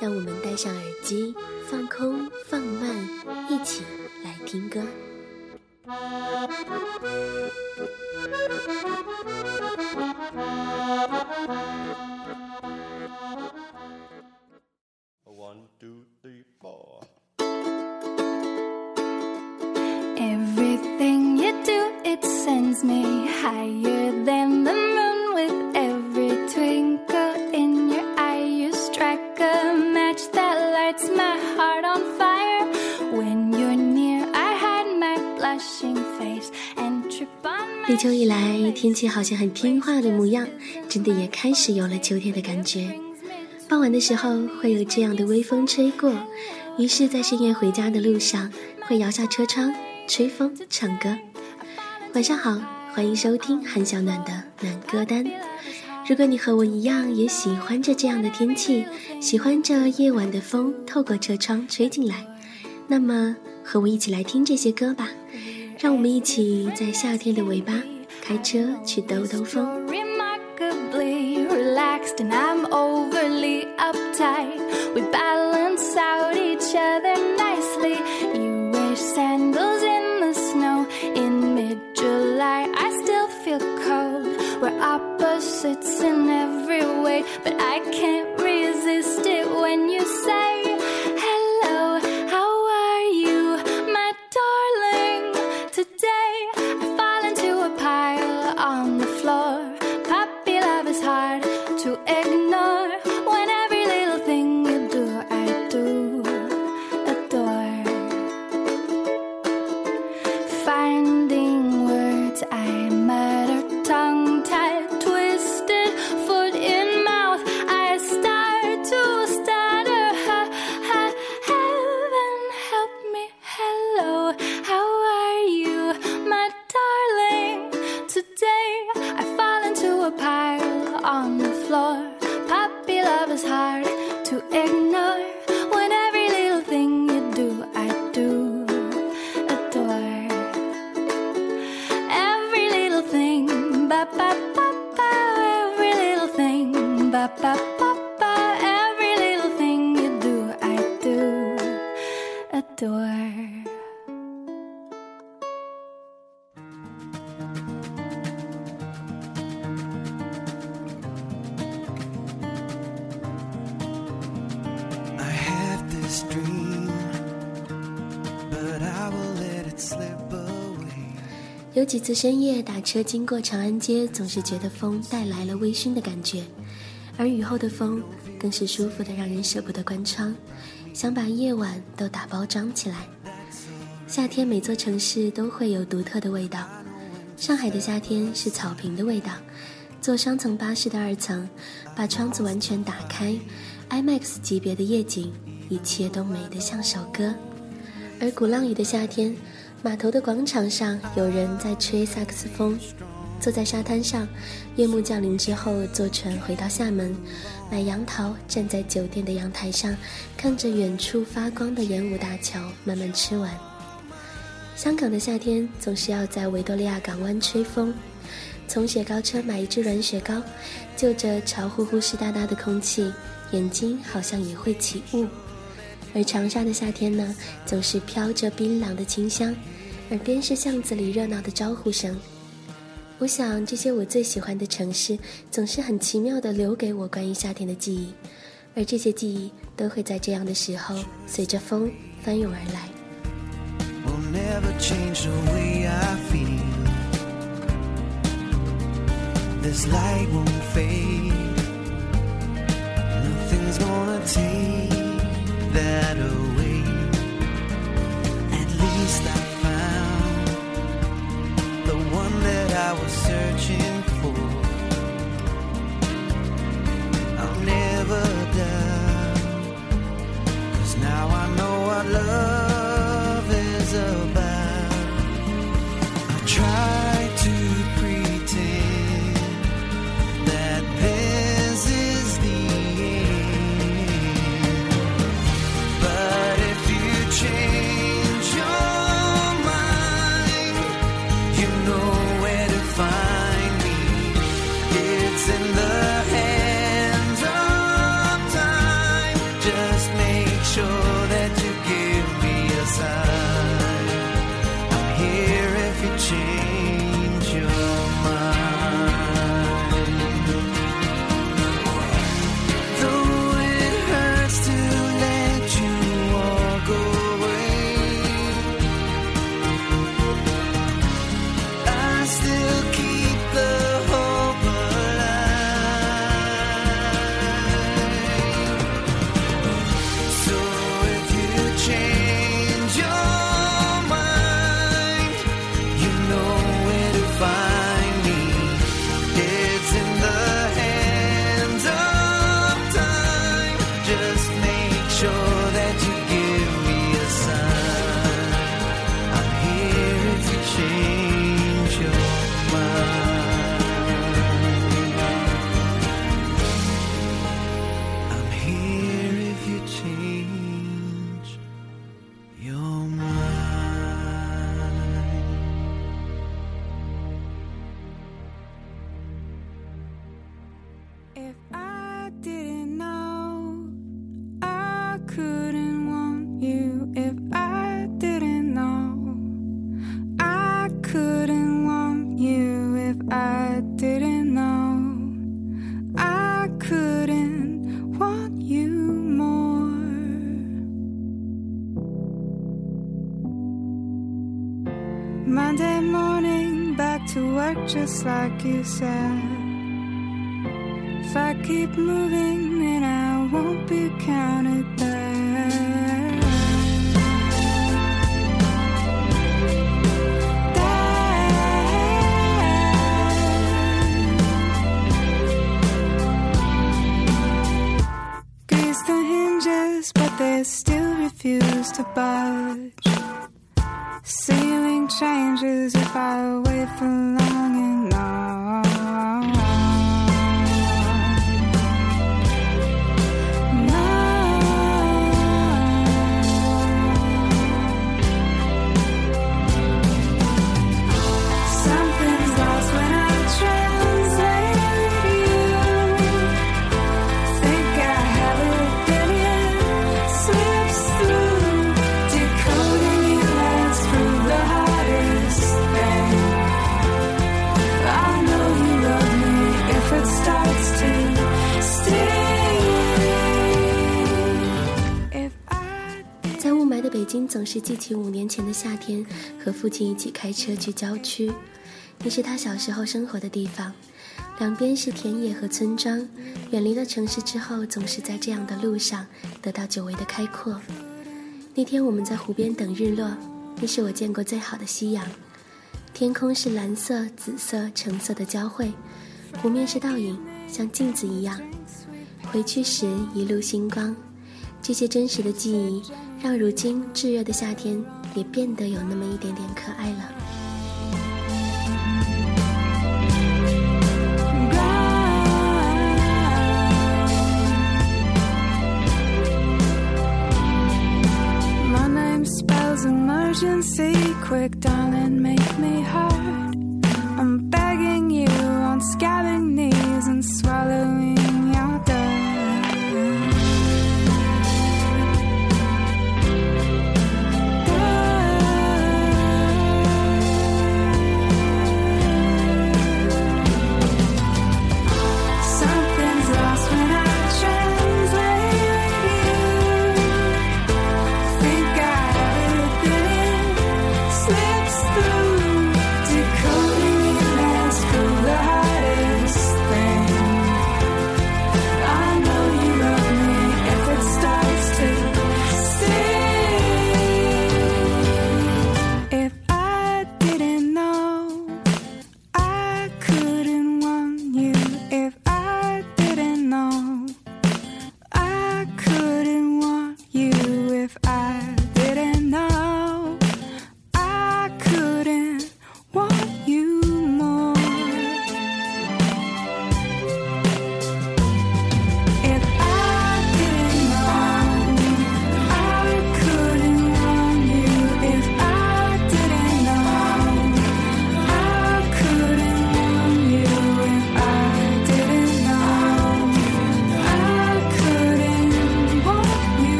让我们戴上耳机，放空，放慢，一起来听歌。天气好像很听话的模样，真的也开始有了秋天的感觉。傍晚的时候会有这样的微风吹过，于是，在深夜回家的路上，会摇下车窗，吹风唱歌。晚上好，欢迎收听韩小暖的暖歌单。如果你和我一样，也喜欢着这样的天气，喜欢着夜晚的风透过车窗吹进来，那么和我一起来听这些歌吧。让我们一起在夏天的尾巴开车去兜兜风。 remarkably relaxed and I'm overly uptight. We balance out each other nicely. You wear sandals in the snow in mid July. I still feel cold. We're opposites in every way, but I can't resist it when you say, 几次深夜打车经过长安街，总是觉得风带来了微醺的感觉，而雨后的风更是舒服的，让人舍不得关窗，想把夜晚都打包装起来。夏天每座城市都会有独特的味道，上海的夏天是草坪的味道，坐双层巴士的二层，把窗子完全打开，IMAX 级别的夜景，一切都美得像首歌。而鼓浪屿的夏天，码头的广场上有人在吹萨克斯风，坐在沙滩上，夜幕降临之后，坐船回到厦门，买杨桃，站在酒店的阳台上，看着远处发光的盐湖大桥，慢慢吃完。香港的夏天总是要在维多利亚港湾吹风，从雪糕车买一支软雪糕，就着潮乎乎湿哒哒的空气，眼睛好像也会起雾。而长沙的夏天呢，总是飘着槟榔的清香，耳边是巷子里热闹的招呼声。我想，这些我最喜欢的城市，总是很奇妙地留给我关于夏天的记忆，而这些记忆都会在这样的时候，随着风翻涌而来。This light won't fade. I didn't know, I couldn't want you more. Monday morning, back to work just like you said. If I keep moving, then I won't be counted but they still refuse to budge. Ceiling changes if I wait for long enough. 总是记起五年前的夏天，和父亲一起开车去郊区。那是他小时候生活的地方，两边是田野和村庄。远离了城市之后，总是在这样的路上得到久违的开阔。那天我们在湖边等日落，那是我见过最好的夕阳。天空是蓝色、紫色、橙色的交汇，湖面是倒影，像镜子一样。回去时一路星光，这些真实的记忆，让如今炙热的夏天也变得有那么一点点可爱了。My name spells emergency. Quick, darling, make me hard.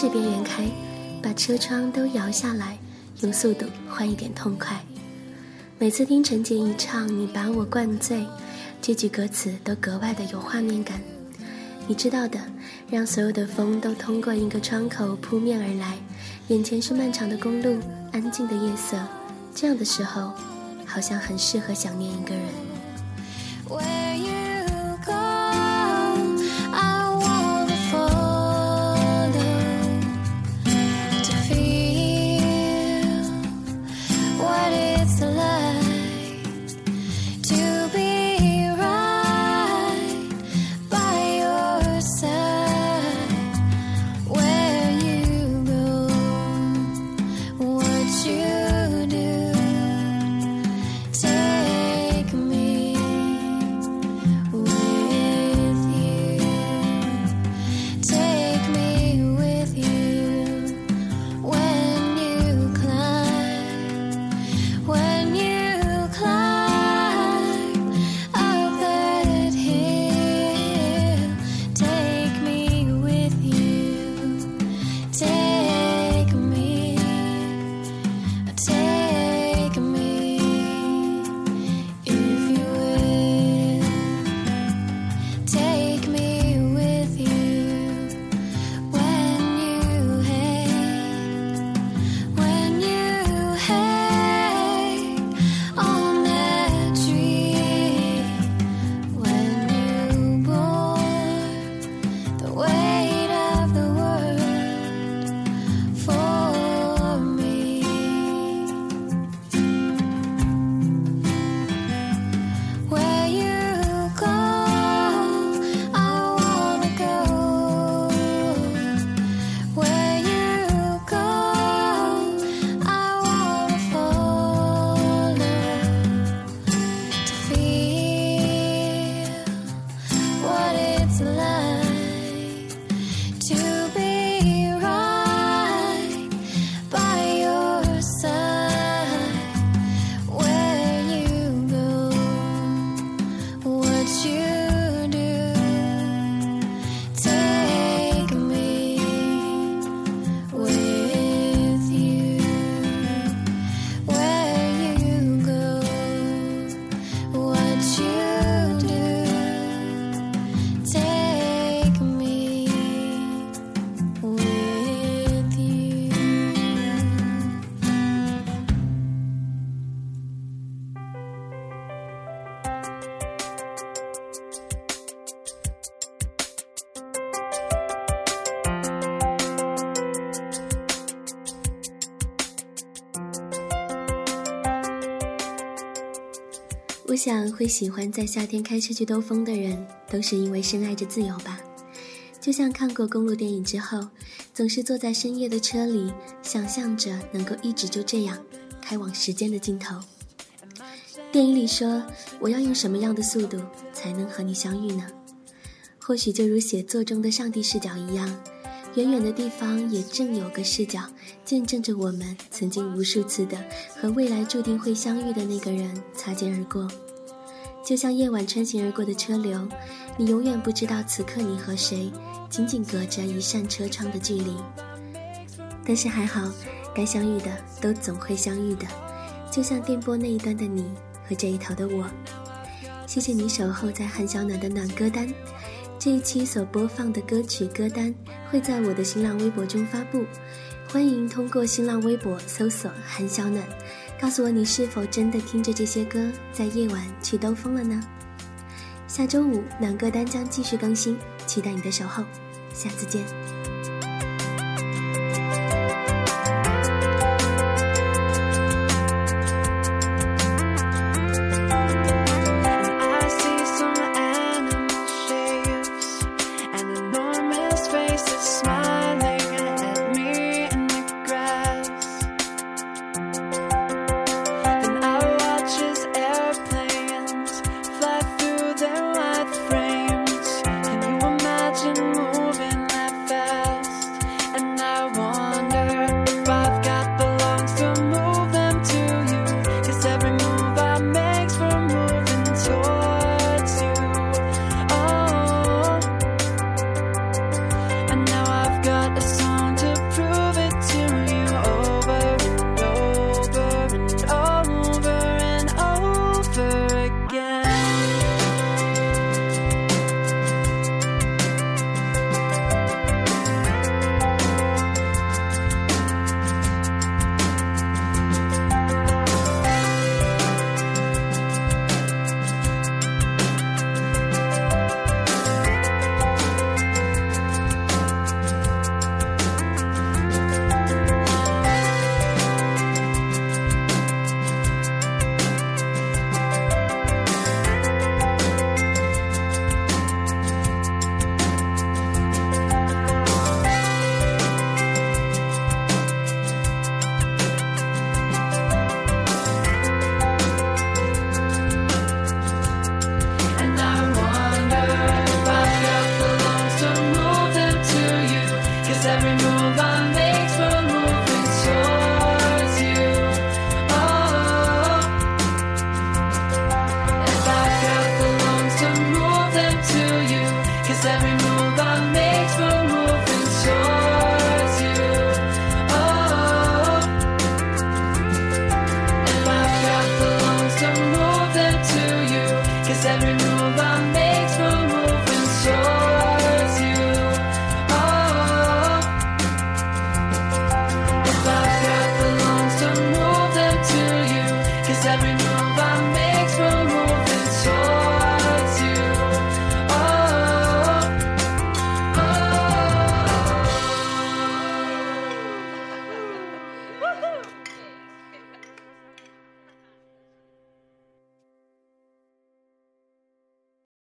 往城市边缘开，把车窗都摇下来，用速度换一点痛快。每次听陈洁仪唱《你把我灌醉》，这句歌词都格外的有画面感。你知道的，让所有的风都通过一个窗口扑面而来，眼前是漫长的公路，安静的夜色。这样的时候，好像很适合想念一个人。我想会喜欢在夏天开车去兜风的人，都是因为深爱着自由吧。就像看过公路电影之后，总是坐在深夜的车里，想象着能够一直就这样开往时间的尽头。电影里说：“我要用什么样的速度才能和你相遇呢？”或许就如写作中的上帝视角一样，远远的地方也正有个视角，见证着我们曾经无数次的和未来注定会相遇的那个人擦肩而过。就像夜晚穿行而过的车流，你永远不知道此刻你和谁仅仅隔着一扇车窗的距离。但是还好，该相遇的都总会相遇的，就像电波那一端的你和这一头的我。谢谢你守候在韩小暖的暖歌单。这一期所播放的歌曲歌单会在我的新浪微博中发布，欢迎通过新浪微博搜索“韩小暖”，告诉我你是否真的听着这些歌在夜晚去兜风了呢？下周五暖歌单将继续更新，期待你的守候，下次见。every